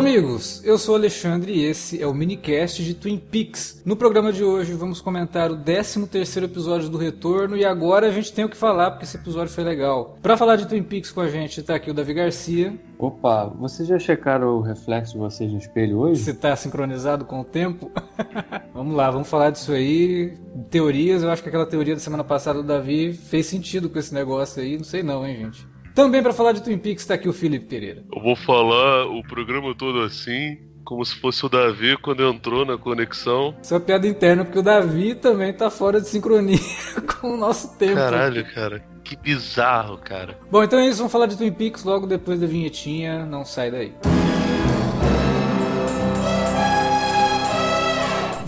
Amigos! Eu sou o Alexandre e esse é o minicast de Twin Peaks. No programa de hoje vamos comentar o 13º episódio do Retorno e agora a gente tem o que falar porque esse episódio foi legal. Para falar de Twin Peaks com a gente tá aqui o Davi Garcia. Opa, vocês já checaram o reflexo de vocês no espelho hoje? Você tá sincronizado com o tempo? vamos lá, vamos falar disso aí. Teorias, eu acho que aquela teoria da semana passada do Davi fez sentido com esse negócio aí, não sei não, hein, gente. Também para falar de Twin Peaks está aqui o Felipe Pereira. Eu vou falar o programa todo assim, como se fosse o Davi quando entrou na conexão. Isso é uma piada interna, porque o Davi também tá fora de sincronia com o nosso tempo. Caralho, cara. Que bizarro, cara. Bom, então é isso, vamos falar de Twin Peaks logo depois da vinhetinha. Não sai daí.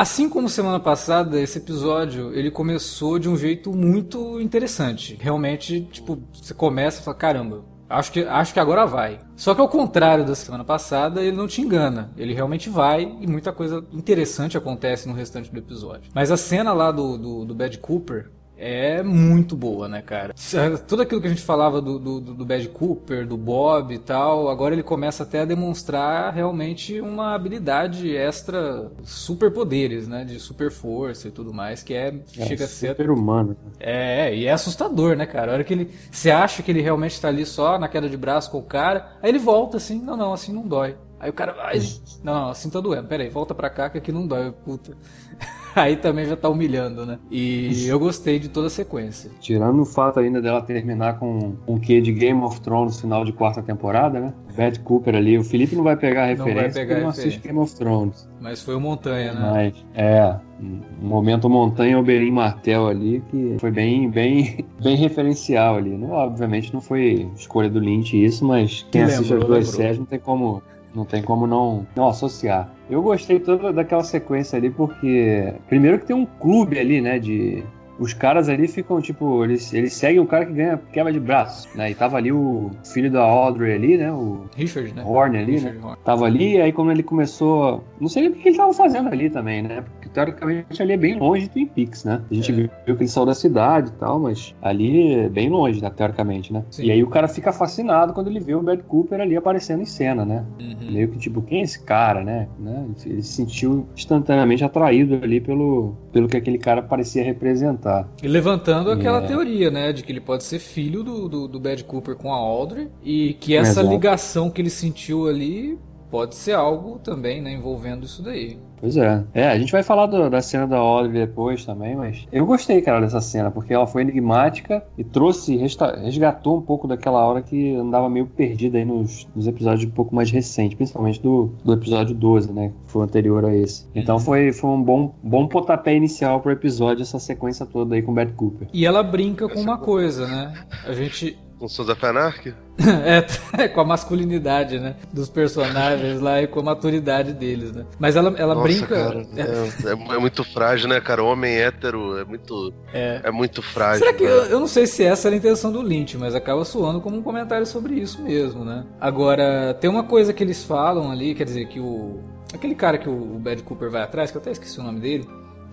Assim como semana passada, esse episódio ele começou de um jeito muito interessante. Realmente, tipo, você começa e fala: caramba, acho que, acho que agora vai. Só que ao contrário da semana passada, ele não te engana. Ele realmente vai e muita coisa interessante acontece no restante do episódio. Mas a cena lá do, do, do Bad Cooper, é muito boa, né, cara? Tudo aquilo que a gente falava do, do, do Bad Cooper, do Bob e tal, agora ele começa até a demonstrar realmente uma habilidade extra, superpoderes, né? De super força e tudo mais, que é, é chega a ser. Super humano. É, e é assustador, né, cara? A hora que ele. Você acha que ele realmente tá ali só na queda de braço com o cara, aí ele volta assim, não, não, assim não dói. Aí o cara vai. Não, não, assim tá doendo. Pera aí, volta pra cá que aqui não dói, puta. Aí também já tá humilhando, né? E eu gostei de toda a sequência. Tirando o fato ainda dela terminar com um quê de Game of Thrones final de quarta temporada, né? Bad Cooper ali. O Felipe não vai pegar a referência não vai pegar porque não assiste Game of Thrones. Mas foi o Montanha, né? Mas, é, um momento Montanha Oberyn Martel ali que foi bem, bem, bem referencial ali. Né? Obviamente não foi escolha do Lynch isso, mas quem Lembrou, assiste as duas lembrou. séries não tem como não tem como não, não associar. Eu gostei toda daquela sequência ali porque primeiro que tem um clube ali, né, de os caras ali ficam, tipo, eles, eles seguem o cara que ganha quebra de braço, né? E tava ali o filho da Audrey ali, né? O Richard, né? Horn ali, Richard né? Horn. Tava ali, e aí quando ele começou. Não sei o que ele tava fazendo ali também, né? Porque teoricamente ali é bem longe de Twin Peaks, né? A gente É. viu que ele saiu da cidade e tal, mas ali é bem longe, né? Teoricamente, né? Sim. E aí o cara fica fascinado quando ele vê o Bad Cooper ali aparecendo em cena, né? Uhum. Meio que tipo, quem é esse cara, né? né? Ele se sentiu instantaneamente atraído ali pelo, pelo que aquele cara parecia representar. E levantando aquela É. teoria, né? De que ele pode ser filho do, do, do Bad Cooper com a Audrey. E que essa Exato. ligação que ele sentiu ali pode ser algo também, né? Envolvendo isso daí. Pois é. É, a gente vai falar do- da cena da Audrey depois também, mas eu gostei, cara, dessa cena, porque ela foi enigmática e trouxe, resgatou um pouco daquela hora que andava meio perdida aí nos, nos episódios um pouco mais recentes, principalmente do, do episódio 12, né, que foi anterior a esse. Então foi, foi um bom, bom pontapé inicial pro episódio, essa sequência toda aí com o Bad Cooper. E ela brinca com uma coisa, né? A gente. Com Sons of Anarchy? é, com a masculinidade, né? Dos personagens lá e com a maturidade deles, né? Mas ela, ela Nossa, brinca. cara. É, é- é muito frágil, né, cara? Homem hétero é muito, É. é muito frágil. Será que né? eu, eu não sei se essa era a intenção do Lynch, mas acaba soando como um comentário sobre isso mesmo, né? Agora, tem uma coisa que eles falam ali, quer dizer, que o. Aquele cara que o Bad Cooper vai atrás, que eu até esqueci o nome dele,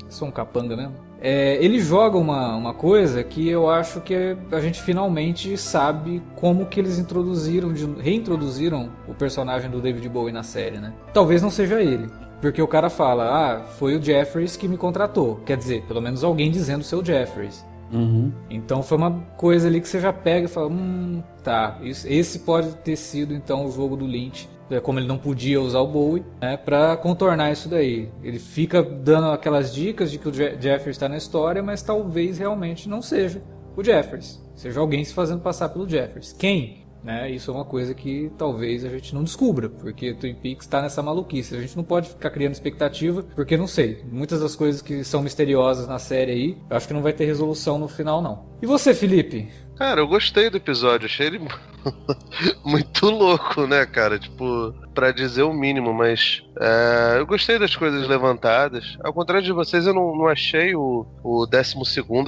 sou um capanga mesmo. É, ele joga uma, uma coisa que eu acho que a gente finalmente sabe como que eles introduziram, de- reintroduziram o personagem do David Bowie na série, né? Talvez não seja ele. Porque o cara fala, ah, foi o Jeffries que me contratou. Quer dizer, pelo menos alguém dizendo seu Jeffries. Uhum. Então foi uma coisa ali que você já pega e fala, hum, tá, isso- esse pode ter sido então o jogo do Lynch é, como ele não podia usar o Bowie, né, para contornar isso daí. Ele fica dando aquelas dicas de que o Jeffers está na história, mas talvez realmente não seja o Jeffers. Seja alguém se fazendo passar pelo Jeffers. Quem? Né? Isso é uma coisa que talvez a gente não descubra, porque Twin Peaks está nessa maluquice. A gente não pode ficar criando expectativa, porque não sei. Muitas das coisas que são misteriosas na série aí, eu acho que não vai ter resolução no final, não. E você, Felipe? Cara, eu gostei do episódio, achei ele muito louco, né, cara? Tipo, para dizer o mínimo, mas é, eu gostei das coisas levantadas. Ao contrário de vocês, eu não, não achei o, o 12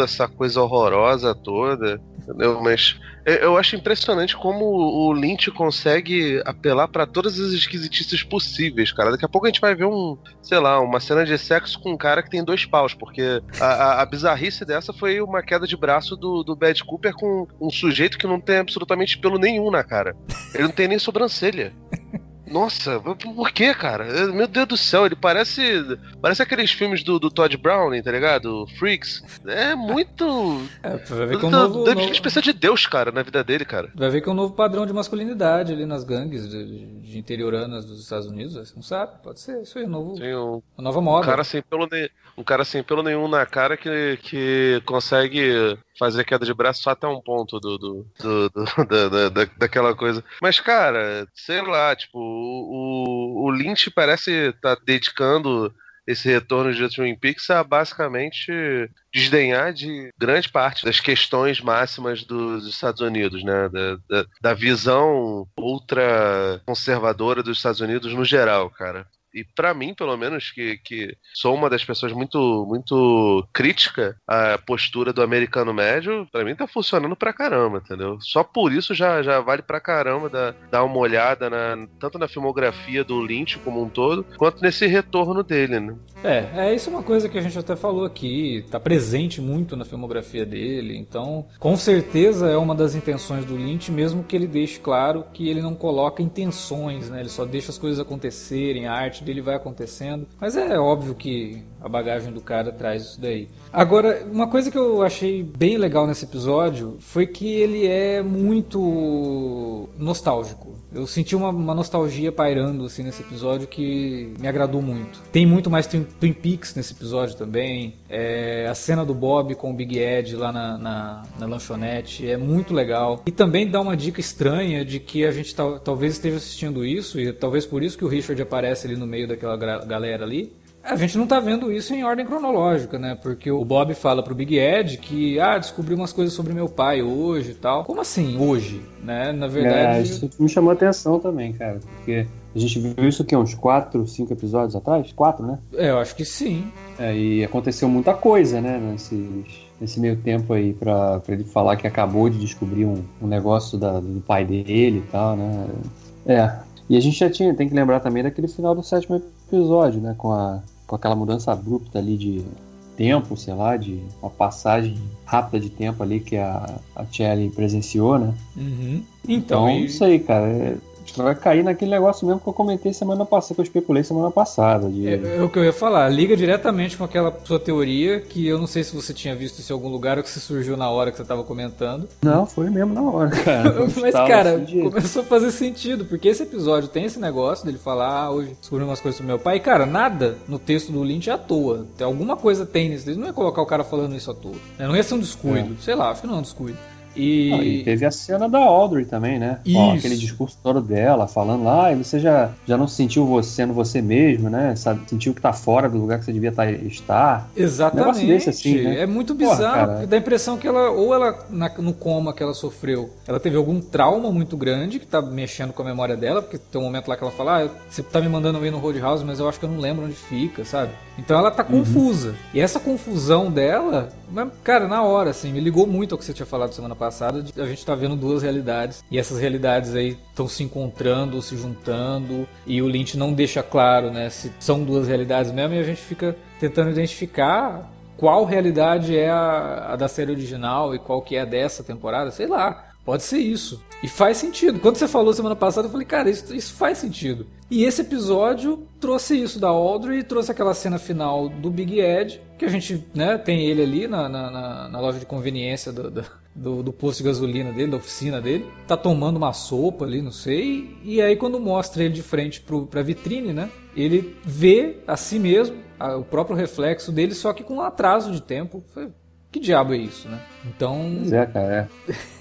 essa coisa horrorosa toda, entendeu? Mas eu acho impressionante como o Lynch consegue apelar para todas as esquisitices possíveis, cara. Daqui a pouco a gente vai ver um, sei lá, uma cena de sexo com um cara que tem dois paus, porque a, a, a bizarrice dessa foi uma queda de braço do, do Bad Cooper com um sujeito que não tem absolutamente pelo nenhum na cara. Ele não tem nem sobrancelha. Nossa, por que, cara? Meu Deus do céu, ele parece. Parece aqueles filmes do, do Todd Browning, tá ligado? Freaks. É muito. É, vai ver que é um novo. Deve novo... precisa de Deus, cara, na vida dele, cara. Vai ver que é um novo padrão de masculinidade ali nas gangues de, de interioranas dos Estados Unidos. Você não sabe? Pode ser. Isso aí, um novo. Sim, um, uma nova moda. Um cara sem pelo, ne... um cara sem pelo nenhum na cara que, que consegue fazer queda de braço só até um ponto do, do, do, do da, da, daquela coisa. Mas, cara, sei lá, tipo, o, o Lynch parece estar tá dedicando esse retorno de Twin Peaks a basicamente desdenhar de grande parte das questões máximas dos Estados Unidos, né? Da, da, da visão ultra conservadora dos Estados Unidos no geral, cara e para mim, pelo menos, que, que sou uma das pessoas muito muito crítica à postura do americano médio, para mim tá funcionando pra caramba, entendeu? Só por isso já, já vale pra caramba dar, dar uma olhada na, tanto na filmografia do Lynch como um todo, quanto nesse retorno dele, né? É, é isso é uma coisa que a gente até falou aqui, tá presente muito na filmografia dele, então com certeza é uma das intenções do Lynch, mesmo que ele deixe claro que ele não coloca intenções, né? Ele só deixa as coisas acontecerem, a arte dele vai acontecendo. Mas é óbvio que a bagagem do cara traz isso daí. Agora, uma coisa que eu achei bem legal nesse episódio foi que ele é muito nostálgico. Eu senti uma, uma, nostalgia pairando assim nesse episódio que me agradou muito. Tem muito mais Twin, Twin Peaks nesse episódio também. É, a cena do Bob com o Big Ed lá na, na, na, lanchonete é muito legal. E também dá uma dica estranha de que a gente talvez esteja assistindo isso, e talvez por isso que o Richard aparece ali no meio daquela galera ali. A gente não tá vendo isso em ordem cronológica, né? Porque o Bob fala pro Big Ed que, ah, descobri umas coisas sobre meu pai hoje e tal. Como assim, hoje? Né? Na verdade. É, isso me chamou a atenção também, cara. Porque a gente viu isso aqui uns 4, 5 episódios atrás? 4, né? É, eu acho que sim. É, e aconteceu muita coisa, né? Nesses, nesse meio tempo aí, pra, pra ele falar que acabou de descobrir um, um negócio da, do pai dele e tal, né? É. E a gente já tinha, tem que lembrar também daquele final do sétimo episódio, né? Com a com aquela mudança abrupta ali de tempo, sei lá, de uma passagem rápida de tempo ali que a, a Kelly presenciou, né? Uhum. Então, então e... isso aí, cara. Vai cair naquele negócio mesmo que eu comentei semana passada, que eu especulei semana passada. De... É, é, o que eu ia falar, liga diretamente com aquela sua teoria, que eu não sei se você tinha visto isso em algum lugar ou que se surgiu na hora que você estava comentando. Não, foi mesmo na hora, cara. Mas, cara, começou a fazer sentido, porque esse episódio tem esse negócio dele falar, ah, hoje descobri umas coisas sobre meu pai. E, cara, nada no texto do Lynch é à toa. Tem alguma coisa tem nisso. Ele não ia colocar o cara falando isso à toa. Não ia ser um descuido. É. Sei lá, acho que não é um descuido. E... E... teve a cena da Audrey também, né? Ó, aquele discurso todo dela, falando lá, ah, e você já, já não se sentiu você, sendo você mesmo, né? Sabe, sentiu que tá fora do lugar que você devia tá, estar. Exatamente. Um desse, assim, né? É muito bizarro, Porra, dá a impressão que ela, ou ela, na, no coma que ela sofreu, ela teve algum trauma muito grande que tá mexendo com a memória dela, porque tem um momento lá que ela fala, ah, você tá me mandando ir no Roadhouse, mas eu acho que eu não lembro onde fica, sabe? Então ela tá uhum. confusa. E essa confusão dela, cara, na hora, assim, me ligou muito ao que você tinha falado semana passada. De, a gente tá vendo duas realidades. E essas realidades aí estão se encontrando, se juntando. E o Lynch não deixa claro, né, se são duas realidades mesmo. E a gente fica tentando identificar qual realidade é a, a da série original e qual que é a dessa temporada. Sei lá. Pode ser isso. E faz sentido. Quando você falou semana passada, eu falei, cara, isso, isso faz sentido. E esse episódio trouxe isso da Audrey, trouxe aquela cena final do Big Ed, que a gente né, tem ele ali na, na, na loja de conveniência do, do, do, do posto de gasolina dele, da oficina dele, tá tomando uma sopa ali, não sei, e aí quando mostra ele de frente pro, pra vitrine, né? Ele vê a si mesmo, a, o próprio reflexo dele, só que com um atraso de tempo. Que diabo é isso, né? Então. Pois é, cara.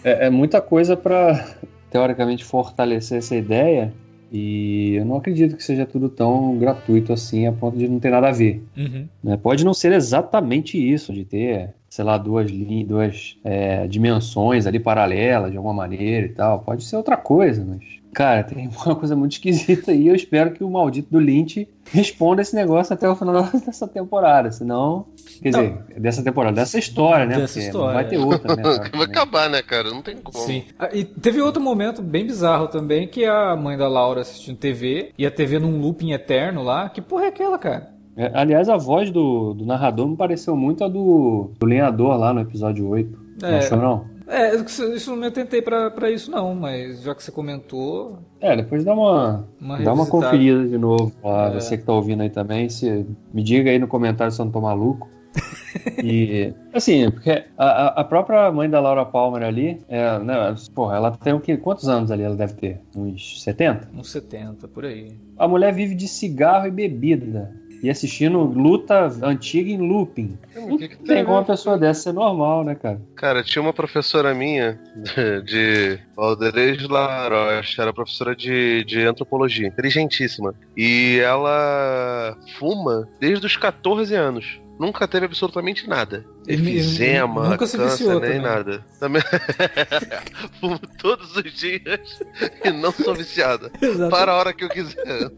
É, é, é muita coisa para teoricamente fortalecer essa ideia. E eu não acredito que seja tudo tão gratuito assim a ponto de não ter nada a ver. Uhum. Né? Pode não ser exatamente isso, de ter, sei lá, duas, duas é, dimensões ali paralelas de alguma maneira e tal. Pode ser outra coisa, mas Cara, tem uma coisa muito esquisita e eu espero que o maldito do Lynch responda esse negócio até o final dessa temporada, senão. Quer não. dizer, dessa temporada, dessa história, né? Dessa Porque história. vai ter outra, né? Vai acabar, né, cara? Não tem como. Sim. Ah, e teve outro momento bem bizarro também, que a mãe da Laura assistindo TV, e a TV num looping eterno lá. Que porra é aquela, cara? É, aliás, a voz do, do narrador me pareceu muito a do, do lenhador lá no episódio 8. É, não achou, não? É, isso não me atentei pra, pra isso não, mas já que você comentou... É, depois dá uma, uma dá uma conferida de novo lá, é. você que tá ouvindo aí também, se, me diga aí no comentário se eu não tô maluco. e assim, porque a, a própria mãe da Laura Palmer ali, é, né, porra, ela tem o que? Quantos anos ali ela deve ter? Uns 70? Uns 70, por aí. A mulher vive de cigarro e bebida e assistindo luta antiga em looping. Não que que tem como uma pessoa dessa ser normal, né, cara? Cara, tinha uma professora minha de Alderez Laroche, era professora de, de antropologia, inteligentíssima. E ela fuma desde os 14 anos nunca teve absolutamente nada. Efizema, nunca câncer, nem também. nada. Também fumo todos os dias e não sou viciada. Para a hora que eu quiser.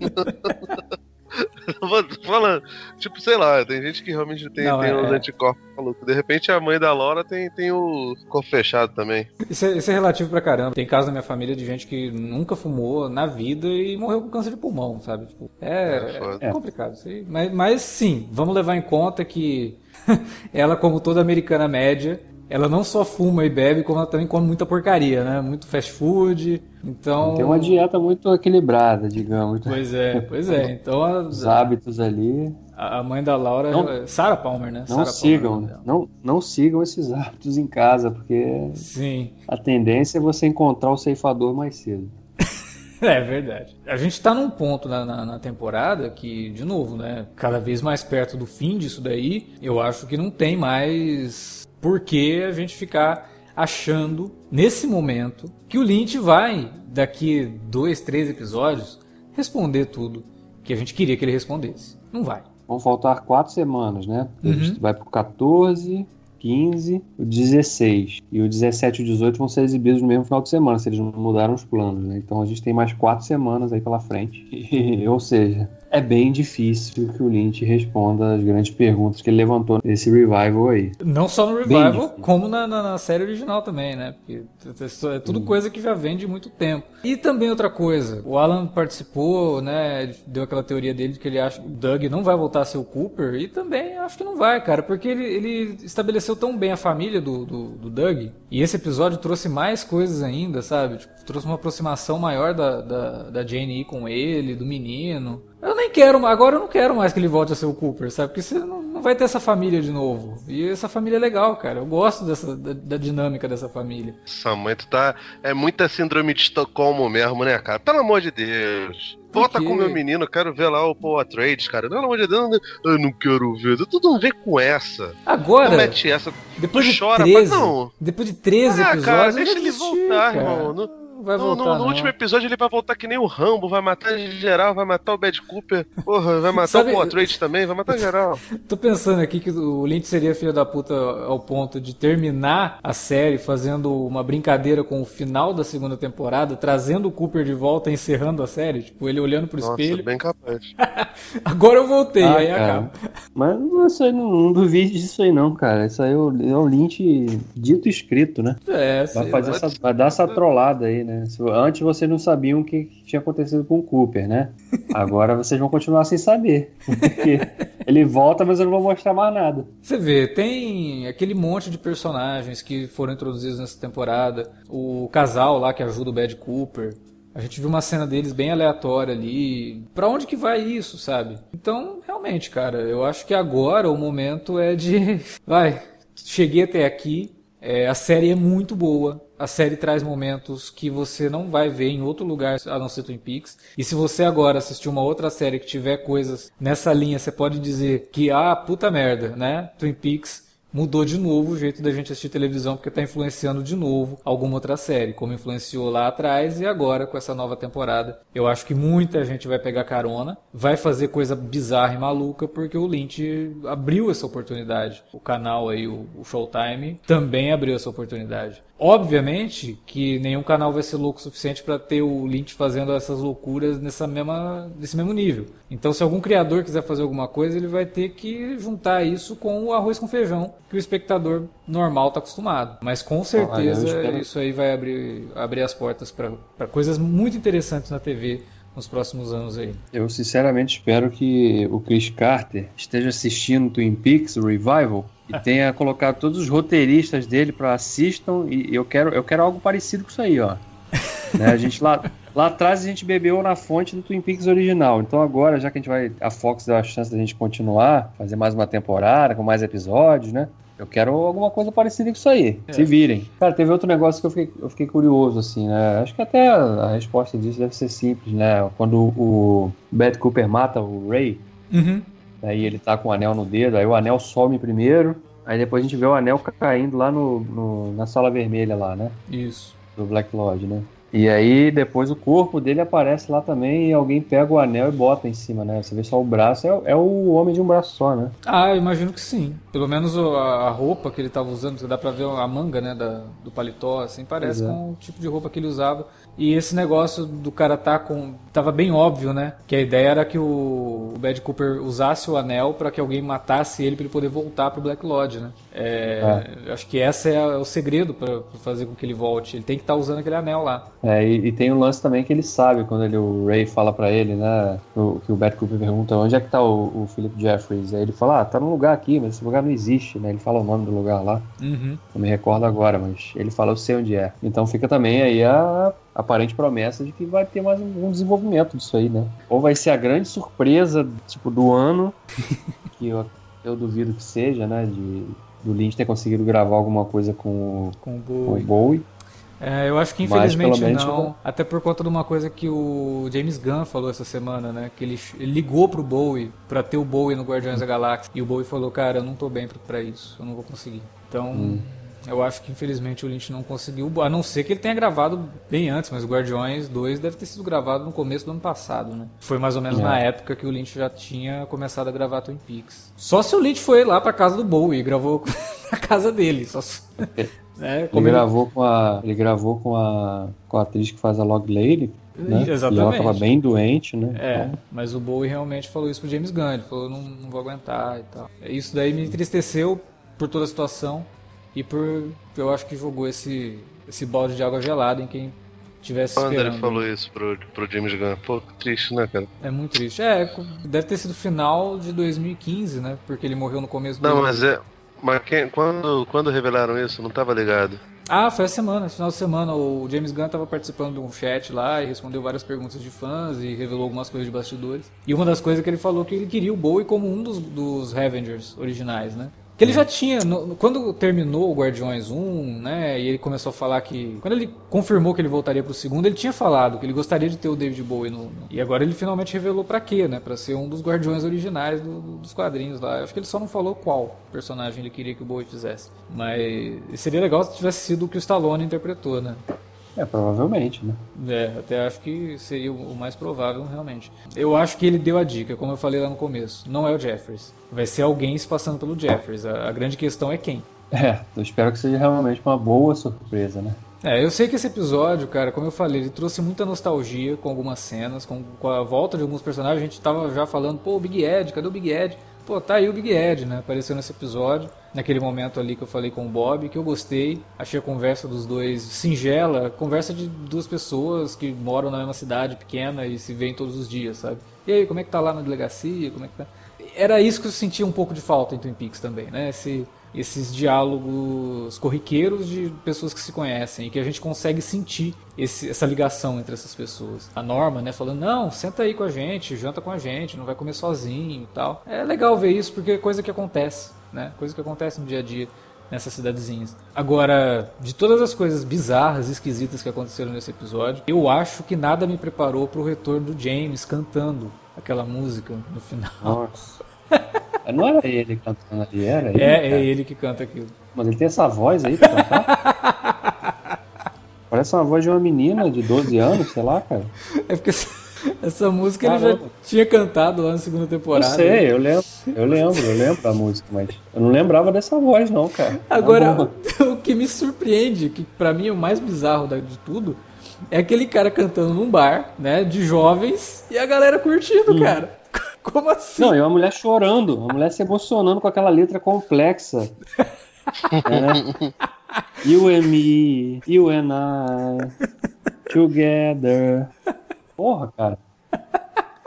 falando, tipo, sei lá, tem gente que realmente tem, não, tem é, os é. anticorpos malucos. De repente a mãe da Laura tem, tem o corpo fechado também. Isso é, isso é relativo pra caramba. Tem casos na minha família de gente que nunca fumou na vida e morreu com câncer de pulmão, sabe? Tipo, é, é, é complicado. Mas, mas sim, vamos levar em conta que ela, como toda americana média, ela não só fuma e bebe, como ela também come muita porcaria, né? Muito fast food. Então. Tem uma dieta muito equilibrada, digamos. Pois é, pois é. Então a, os hábitos ali. A mãe da Laura, não, Sarah Palmer, né? Não Sarah sigam, Palmer, não, não sigam esses hábitos em casa, porque Sim. a tendência é você encontrar o ceifador mais cedo. É verdade. A gente está num ponto na, na, na, temporada que, de novo, né? Cada vez mais perto do fim disso daí, eu acho que não tem mais por que a gente ficar achando, nesse momento, que o Lynch vai, daqui dois, três episódios, responder tudo que a gente queria que ele respondesse. Não vai. Vão faltar quatro semanas, né? Uhum. Vai pro 14, 15, o 16 e o 17 e o 18 vão ser exibidos no mesmo final de semana, se eles não mudaram os planos, né? Então a gente tem mais quatro semanas aí pela frente. ou seja, é bem difícil que o Lynch responda as grandes perguntas que ele levantou nesse revival aí. Não só no revival, como na, na, na, série original também, né? Porque é tudo hum. coisa que já vem de muito tempo. E também outra coisa, o Alan participou, né? Deu aquela teoria dele de que ele acha que o Doug não vai voltar a ser o Cooper, e também acho que não vai, cara, porque ele, ele estabeleceu tão bem a família do, do, do Doug, e esse episódio trouxe mais coisas ainda, sabe? Tipo, trouxe uma aproximação maior da, da, da Jane com ele, do menino. Eu nem quero, agora eu não quero mais que ele volte a ser o Cooper, sabe? Porque você não, não vai ter essa família de novo. E essa família é legal, cara. Eu gosto dessa, da, da dinâmica dessa família. Essa mãe, tu tá. É muita síndrome de Estocolmo mesmo, né, cara? Pelo amor de Deus. Volta com o meu menino, eu quero ver lá o Paul Atreides, cara. Pelo amor de Deus, eu não quero ver. Tu não vê com essa. Agora. Não mete essa. Depois de chora, 13, mas não. Depois de 13 ah, episódios. Cara, deixa ele voltar, cara. irmão. Não, vai no, voltar. No, no último episódio ele vai voltar que nem o Rambo, vai matar geral, vai matar o Bad Cooper, porra, vai matar Sabe, o Paul também, vai matar geral. Tô pensando aqui que o Lynch seria filho da puta ao ponto de terminar a série fazendo uma brincadeira com o final da segunda temporada, trazendo o Cooper de volta, encerrando a série, tipo, ele olhando pro Nossa, espelho. bem capaz. Agora eu voltei, ah, aí cara. acaba. Mas isso aí não, não duvide disso aí não, cara. Isso aí é o, é o Lynch dito escrito, né? É, vai, fazer essa, vai dar essa trollada aí, né? Né? Antes vocês não sabiam o que tinha acontecido com o Cooper, né? Agora vocês vão continuar sem saber. Porque ele volta, mas eu não vou mostrar mais nada. Você vê, tem aquele monte de personagens que foram introduzidos nessa temporada. O casal lá que ajuda o Bad Cooper. A gente viu uma cena deles bem aleatória ali. Para onde que vai isso, sabe? Então, realmente, cara, eu acho que agora o momento é de. Vai, cheguei até aqui, É, a série é muito boa. A série traz momentos que você não vai ver em outro lugar a não ser Twin Peaks. E se você agora assistir uma outra série que tiver coisas nessa linha, você pode dizer que, ah, puta merda, né? Twin Peaks mudou de novo o jeito da gente assistir televisão porque está influenciando de novo alguma outra série, como influenciou lá atrás e agora com essa nova temporada. Eu acho que muita gente vai pegar carona, vai fazer coisa bizarra e maluca porque o Lynch abriu essa oportunidade. O canal aí, o, Showtime, também abriu essa oportunidade. Obviamente que nenhum canal vai ser louco o suficiente para ter o Lynch fazendo essas loucuras nessa mesma, nesse mesmo nível. Então, se algum criador quiser fazer alguma coisa, ele vai ter que juntar isso com o arroz com feijão que o espectador normal está acostumado. Mas com certeza espero... isso aí vai abrir, abrir as portas para coisas muito interessantes na TV nos próximos anos aí. Eu sinceramente espero que o Chris Carter esteja assistindo Twin Peaks o Revival e tenha colocado todos os roteiristas dele para assistam e eu quero eu quero algo parecido com isso aí, ó. né, a gente lá lá atrás a gente bebeu na fonte do Twin Peaks original. Então agora, já que a gente vai a Fox deu a chance da gente continuar, fazer mais uma temporada com mais episódios, né? Eu quero alguma coisa parecida com isso aí. É. Se virem. Cara, teve outro negócio que eu fiquei, eu fiquei curioso, assim, né? Acho que até a, a resposta disso deve ser simples, né? Quando o Bad Cooper mata o Ray, uhum. aí ele tá com o anel no dedo, aí o anel some primeiro, aí depois a gente vê o anel caindo lá no, no na sala vermelha lá, né? Isso. Do Black Lodge, né? E aí depois o corpo dele aparece lá também e alguém pega o anel e bota em cima, né? Você vê só o braço, é, é o homem de um braço só, né? Ah, eu imagino que sim. Pelo menos a, roupa que ele estava usando, dá pra ver a manga, né, da, do paletó, assim, parece é. com o tipo de roupa que ele usava. E esse negócio do cara tá com. Tava bem óbvio, né? Que a ideia era que o, o Bad Cooper usasse o anel para que alguém matasse ele para ele poder voltar pro Black Lodge, né? É, é. Acho que esse é o segredo para fazer com que ele volte. Ele tem que estar tá usando aquele anel lá. É, e, e, tem um lance também que ele sabe quando ele, o Ray fala para ele, né? O, que o Bad Cooper pergunta onde é que tá o, o Philip Jeffries. Aí ele fala, ah, tá num lugar aqui, mas esse lugar não existe, né? Ele fala o nome do lugar lá. Uhum. Não me recordo agora, mas ele fala, eu sei onde é. Então fica também aí a aparente promessa de que vai ter mais um desenvolvimento disso aí, né? Ou vai ser a grande surpresa, tipo, do ano, que eu, eu duvido que seja, né? De, do Lynch ter conseguido gravar alguma coisa com, com o Bowie. Com o Bowie. É, eu acho que infelizmente não, até por conta de uma coisa que o James Gunn falou essa semana, né? Que ele, ele ligou pro Bowie para ter o Bowie no Guardiões da Galáxia e o Bowie falou, cara, eu não tô bem para isso, eu não vou conseguir. Então, hum. Eu acho que infelizmente o Lynch não conseguiu, a não ser que ele tenha gravado bem antes, mas Guardiões 2 deve ter sido gravado no começo do ano passado, né? Foi mais ou menos é. na época que o Lynch já tinha começado a gravar Twin Peaks. Só se o Lynch foi lá pra casa do Bowie e gravou na casa dele. Só se... é, ele, ele, gravou com a, ele gravou com a, com a atriz que faz a Log Lady, né? Exatamente. E ela tava bem doente, né? É, então... mas o Bowie realmente falou isso pro James Gunn. Ele falou, não, não vou aguentar e tal. Isso daí me entristeceu por toda a situação e por eu acho que jogou esse esse balde de água gelada em quem tivesse Quando esperando. ele falou isso pro, pro James Gunn, pô, triste, né, cara? É muito triste. É, deve ter sido final de 2015, né? Porque ele morreu no começo Não, do... mas é. Mas quem, quando, quando revelaram isso, não tava ligado. Ah, foi a semana, final de semana. O James Gunn estava participando de um chat lá e respondeu várias perguntas de fãs e revelou algumas coisas de bastidores. E uma das coisas que ele falou que ele queria o Bowie como um dos, dos Avengers originais, né? Que ele já tinha, no, quando terminou o Guardiões 1, né, e ele começou a falar que. Quando ele confirmou que ele voltaria pro segundo, ele tinha falado que ele gostaria de ter o David Bowie no. no e agora ele finalmente revelou para quê, né? Pra ser um dos Guardiões originais do, dos quadrinhos lá. Eu acho que ele só não falou qual personagem ele queria que o Bowie fizesse. Mas seria legal se tivesse sido o que o Stallone interpretou, né? É, provavelmente, né? É, até acho que seria o mais provável, realmente. Eu acho que ele deu a dica, como eu falei lá no começo. Não é o Jeffers. Vai ser alguém se passando pelo Jeffers. A, a grande questão é quem. É, eu espero que seja realmente uma boa surpresa, né? É, eu sei que esse episódio, cara, como eu falei, ele trouxe muita nostalgia com algumas cenas, com, com a volta de alguns personagens. A gente tava já falando, pô, o Big Ed, cadê o Big Ed? Pô, tá aí o Big Ed, né? Apareceu nesse episódio, naquele momento ali que eu falei com o Bob, que eu gostei. Achei a conversa dos dois singela, conversa de duas pessoas que moram na mesma cidade pequena e se veem todos os dias, sabe? E aí, como é que tá lá na delegacia? Como é que tá? Era isso que eu sentia um pouco de falta em Twin Peaks também, né? Esse, esses diálogos corriqueiros de pessoas que se conhecem e que a gente consegue sentir esse, essa ligação entre essas pessoas. A Norma, né, falando: "Não, senta aí com a gente, janta com a gente, não vai comer sozinho" e tal. É legal ver isso porque é coisa que acontece, né? Coisa que acontece no dia a dia. nessas cidadezinhas. Agora, de todas as coisas bizarras e esquisitas que aconteceram nesse episódio, eu acho que nada me preparou para o retorno do James cantando aquela música no final. Nossa. Não era ele cantando ali, era ele? É, cara? é ele que canta aquilo. Mas ele tem essa voz aí pra cantar? Parece uma voz de uma menina de 12 anos, sei lá, cara. É porque essa, essa música ele já Caramba. tinha cantado lá na segunda Eu temporada. sei, eu lembro, eu lembro, eu lembro da música, mas eu não lembrava dessa voz, não, cara. Na Agora, o que me surpreende, que pra mim é o mais bizarro de tudo, é aquele cara cantando num bar, né, de jovens, e a galera curtindo, cara. Como assim? Não, e uma mulher chorando, uma mulher se emocionando com aquela letra complexa. É. You and me, you and I, together. Porra, cara.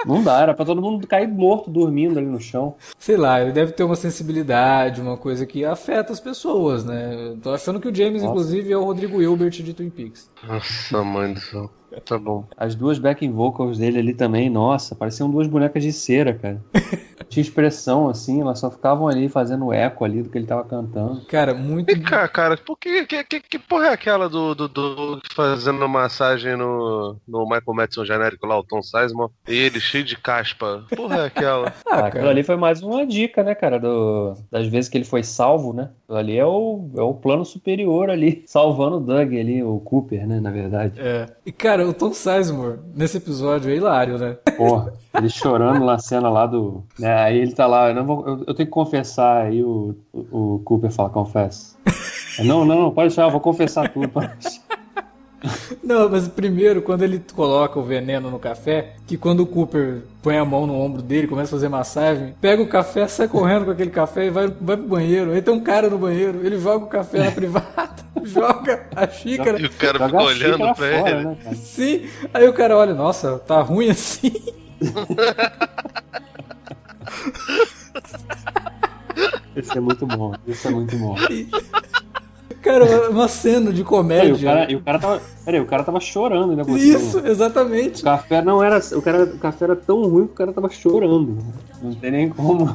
Não dá, era pra todo mundo cair morto dormindo ali no chão. Sei lá, ele deve ter uma sensibilidade, uma coisa que afeta as pessoas, né? Tô achando que o James, Nossa. inclusive, é o Rodrigo Hilbert de Twin Peaks. Nossa, mãe do céu. Tá bom. As duas backing vocals dele ali também, nossa, pareciam duas bonecas de cera, cara. Tinha expressão assim, elas só ficavam ali fazendo eco ali do que ele tava cantando. Cara, muito. Vem cá, cara, por que, que, que, que porra é aquela do, do, do fazendo massagem no, no Michael Madison genérico lá, o Tom Sizemore, e ele cheio de caspa? Porra é aquela? Ah, Ah, aquilo cara. ali foi mais uma dica, né, cara, do, das vezes que ele foi salvo, né? Aquilo ali é o, é o plano superior ali, salvando o Doug ali, o Cooper, né, na verdade. É. E, cara, o Tom Sizemore, nesse episódio, é hilário, né? Porra, ele chorando na cena lá do... Né, aí ele tá lá, eu, não vou, eu, eu tenho que confessar, aí o, o, o Cooper fala, confessa. Não, não, não, pode deixar, eu vou confessar tudo. Não, mas primeiro, quando ele coloca o veneno no café, que quando o Cooper põe a mão no ombro dele, começa a fazer massagem, pega o café, sai correndo com aquele café e vai, vai pro banheiro. Aí tem um cara no banheiro, ele joga o café na privada, joga a xícara. E o cara fica olhando pra fora, ele. né, cara? Sim, aí o cara olha, nossa, tá ruim assim. Esse é muito bom, esse é muito bom. Cara, uma cena de E o comédia. cara, e o cara tava. Peraí, o cara tava chorando, né? Isso, O exatamente. café não era. O, cara, o café era tão ruim que o cara tava chorando. Não tem nem como.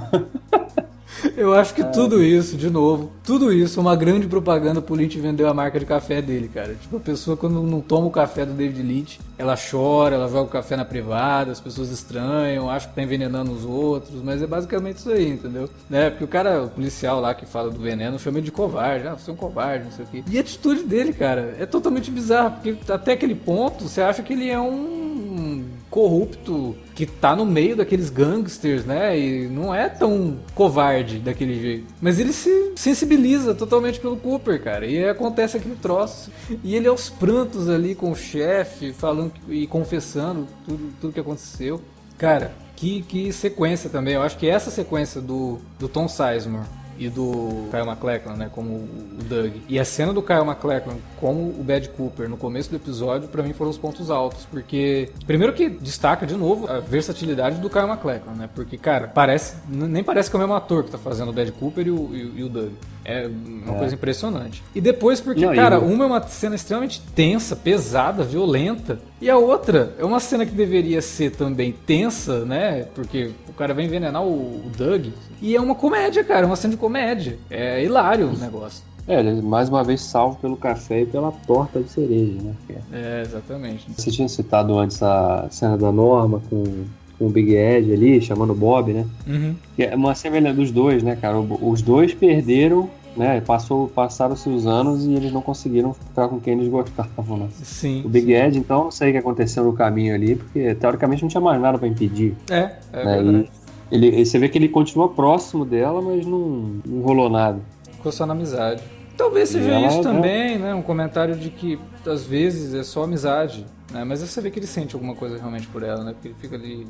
Eu acho que tudo isso, de novo, tudo isso é uma grande propaganda pro Lynch vender a marca de café dele, cara. Tipo, a pessoa quando não toma o café do David Lynch, ela chora, ela joga o café na privada, as pessoas estranham, acham que tá envenenando os outros, mas é basicamente isso aí, entendeu? Né? Porque o cara, o policial lá que fala do veneno, chama ele de covarde, ah, você é um covarde, não sei o quê. E a atitude dele, cara, é totalmente bizarra, porque até aquele ponto você acha que ele é um corrupto que tá no meio daqueles gangsters, né? E não é tão covarde daquele jeito. Mas ele se sensibiliza totalmente pelo Cooper, cara. E acontece aquele troço. E ele aos prantos ali com o chefe, falando e confessando tudo, tudo que aconteceu. Cara, que, que sequência também. Eu acho que essa sequência do, do Tom Sizemore e do Kyle MacLachlan, né, como o Doug. E a cena do Kyle MacLachlan como o Bad Cooper no começo do episódio, pra mim foram os pontos altos, porque primeiro que destaca de novo a versatilidade do Kyle MacLachlan, né? Porque cara, parece nem parece que é o mesmo ator que tá fazendo o Bad Cooper e o, e e o Doug. É uma É. coisa impressionante. E depois porque, Não, cara, o- uma é uma cena extremamente tensa, pesada, violenta, e a outra é uma cena que deveria ser também tensa, né? Porque o cara vai envenenar o, o Doug. E é uma comédia, cara, uma cena de comédia. É hilário o negócio. É, mais uma vez salvo pelo café e pela torta de cereja, né? É- É, exatamente. Você tinha citado antes a cena da Norma com, com o Big Ed ali, chamando o Bob, né? Uhum. É uma semelhança dos dois, né, cara? Os dois perderam, né? Passou, passaram-se os anos e eles não conseguiram ficar com quem eles gostavam, né? Sim. O Big Ed, então, não sei o que aconteceu no caminho ali, porque teoricamente não tinha mais nada pra impedir. É, é né? verdade. E ele, você vê que ele continua próximo dela, mas não, não rolou nada. Ficou só na amizade. Talvez seja ela, isso né? também, né? Um comentário de que às vezes é só amizade. Né? Mas você vê que ele sente alguma coisa realmente por ela, né? Porque ele fica ali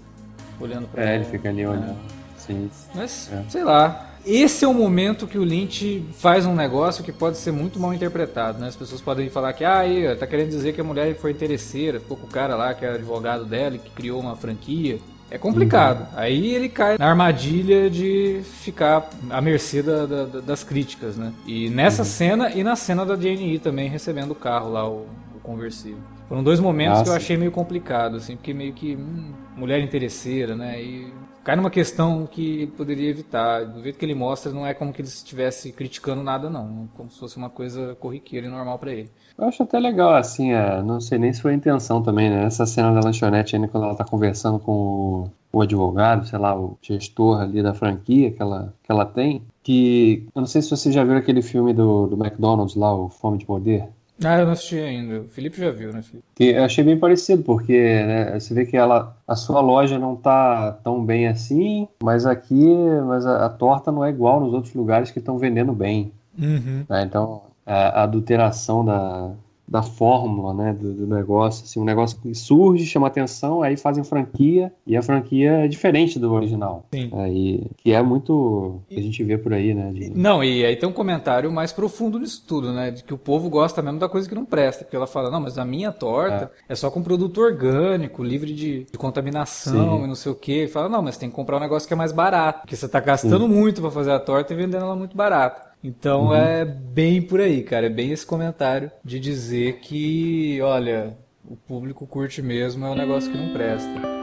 olhando pra É, ele fica ali olhando. Sim. Mas, É. sei lá. Esse é o momento que o Lynch faz um negócio que pode ser muito mal interpretado, né? As pessoas podem falar que, ah, aí, ó, tá querendo dizer que a mulher foi interesseira, ficou com o cara lá que era advogado dela e que criou uma franquia. É complicado. Aí ele cai na armadilha de ficar à mercê da- da- da- das críticas, né? E nessa cena e na cena da JNE também recebendo o carro lá, o, o conversível. Foram dois momentos Ah, que eu achei meio complicado, assim, porque meio que hum, mulher interesseira, né? E cai numa questão que poderia evitar. Do jeito que ele mostra, não é como que ele estivesse criticando nada, não. Como se fosse uma coisa corriqueira e normal para ele. Eu acho até legal, assim, é, não sei nem se foi a intenção também, né? Essa cena da lanchonete ainda quando ela tá conversando com o, o advogado, sei lá, o gestor ali da franquia que ela, que ela tem, que eu não sei se você já viu aquele filme do, do McDonald's lá, o Fome de Poder. Ah, eu não assisti ainda. O Felipe já viu, né, Felipe? Que eu achei bem parecido, porque né, você vê que ela, a sua loja não tá tão bem assim, mas aqui mas a, a torta não é igual nos outros lugares que estão vendendo bem. Uhum. né? Então, a, a adulteração da, da fórmula, né, do, do negócio, assim, um negócio que surge, chama atenção, aí fazem franquia, e a franquia é diferente do original. Sim. Aí, que é muito que a gente vê por aí, né, de- Não, e aí tem um comentário mais profundo nisso tudo, né? De que o povo gosta mesmo da coisa que não presta. Porque ela fala, não, mas a minha torta é, só com produto orgânico, livre de, de contaminação Sim. e não sei o quê. E fala, não, mas tem que comprar um negócio que é mais barato. Porque você tá gastando muito pra fazer a torta e vendendo ela muito barata. Então é bem por aí, cara. É bem esse comentário de dizer que, olha, o público curte mesmo, é um negócio que não presta.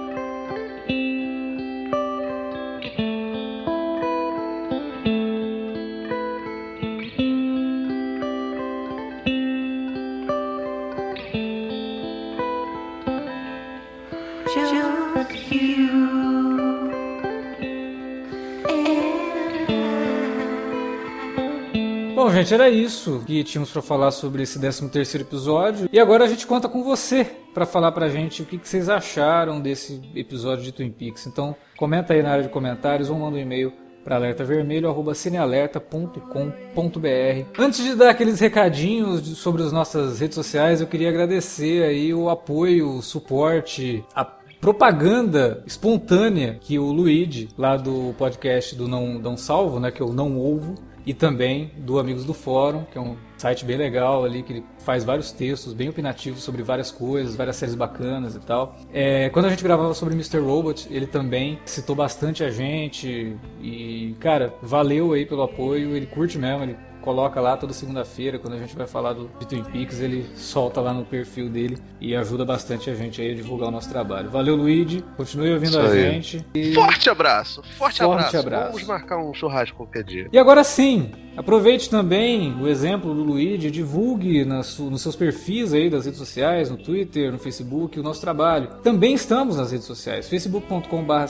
Gente, era isso que tínhamos pra falar sobre esse 13 terceiro episódio. E agora a gente conta com você pra falar pra gente o que, que vocês acharam desse episódio de Twin Peaks. Então, comenta aí na área de comentários ou manda um e-mail para alertavermelho@cinealerta.com.br. Antes de dar aqueles recadinhos sobre as nossas redes sociais, eu queria agradecer aí o apoio, o suporte, a propaganda espontânea que o Luigi, lá do podcast do Não, Não Salvo, né, que eu não ouvo, e também do Amigos do Fórum, que é um site bem legal ali, que ele faz vários textos bem opinativos sobre várias coisas, várias séries bacanas e tal. É, quando a gente gravava sobre Mr. Robot, ele também citou bastante a gente e, cara, valeu aí pelo apoio, ele curte mesmo, ele coloca lá toda segunda-feira, quando a gente vai falar do de Twin Peaks, ele solta lá no perfil dele e ajuda bastante a gente aí a divulgar o nosso trabalho. Valeu, Luigi, continue ouvindo Isso a aí. gente. E... Forte abraço, forte, Forte abraço. abraço. Vamos marcar um churrasco qualquer dia. E agora sim, aproveite também o exemplo do Luigi, divulgue nas nos seus perfis aí das redes sociais, no Twitter, no Facebook, o nosso trabalho. Também estamos nas redes sociais, facebook.com.br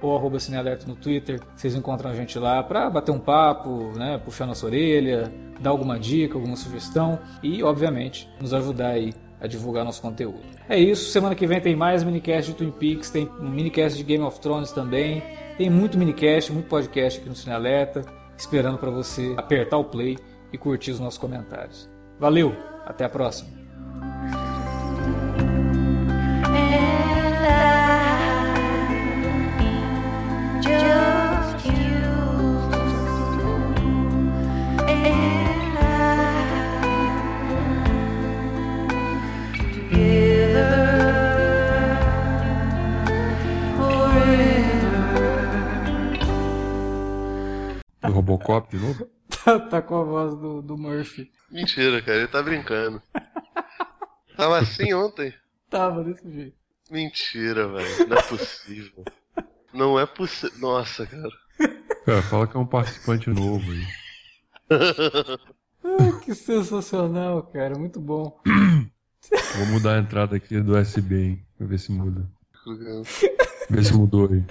ou arroba cinealerta no Twitter. Vocês encontram a gente lá pra bater um papo, né, puxar nossa orelha, dar alguma dica, alguma sugestão e, obviamente, nos ajudar aí a divulgar nosso conteúdo. É isso, semana que vem tem mais minicast de Twin Peaks, tem um minicast de Game of Thrones também, tem muito minicast, muito podcast aqui no Cine Alerta, esperando para você apertar o play e curtir os nossos comentários. Valeu, até a próxima. Robocop de novo? Tá, tá com a voz do, do Murphy. Mentira, cara, ele tá brincando. Tava assim ontem. Tava desse jeito. Mentira, velho. Não é possível. Não é possível. Nossa, cara. Cara, fala que é um participante novo aí. Ah, que sensacional, cara, muito bom. Vou mudar a entrada aqui do USB, hein? Pra ver se muda. Ver se mudou aí.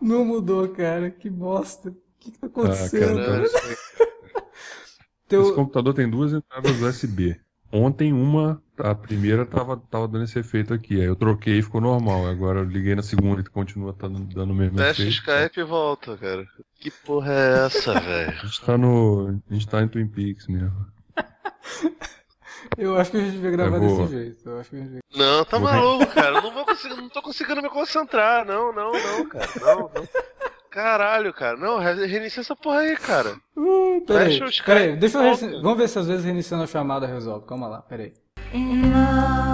Não mudou, cara, que bosta. O que, que tá Ah, acontecendo? cara, Não, Teu- Esse computador tem duas entradas USB. Ontem uma, a primeira tava, tava dando esse efeito aqui. Aí eu troquei e ficou normal. Agora eu liguei na segunda e continua tá dando o mesmo o efeito. Skype e volta, cara. Que porra é essa, velho? A gente tá no. A gente tá em Twin Peaks mesmo. Eu acho que a gente devia gravar Eu vou- desse jeito. Eu acho que a gente devia... Não, tá Vou- maluco, cara. Não, vou conseguir, não tô conseguindo me concentrar. Não, não, não, cara. Não, não. Caralho, cara. Não, re- reinicia essa porra aí, cara. Uh, peraí, peraí, deixa eu Vamos ver se às vezes reiniciando a chamada resolve. Calma lá, peraí. Love.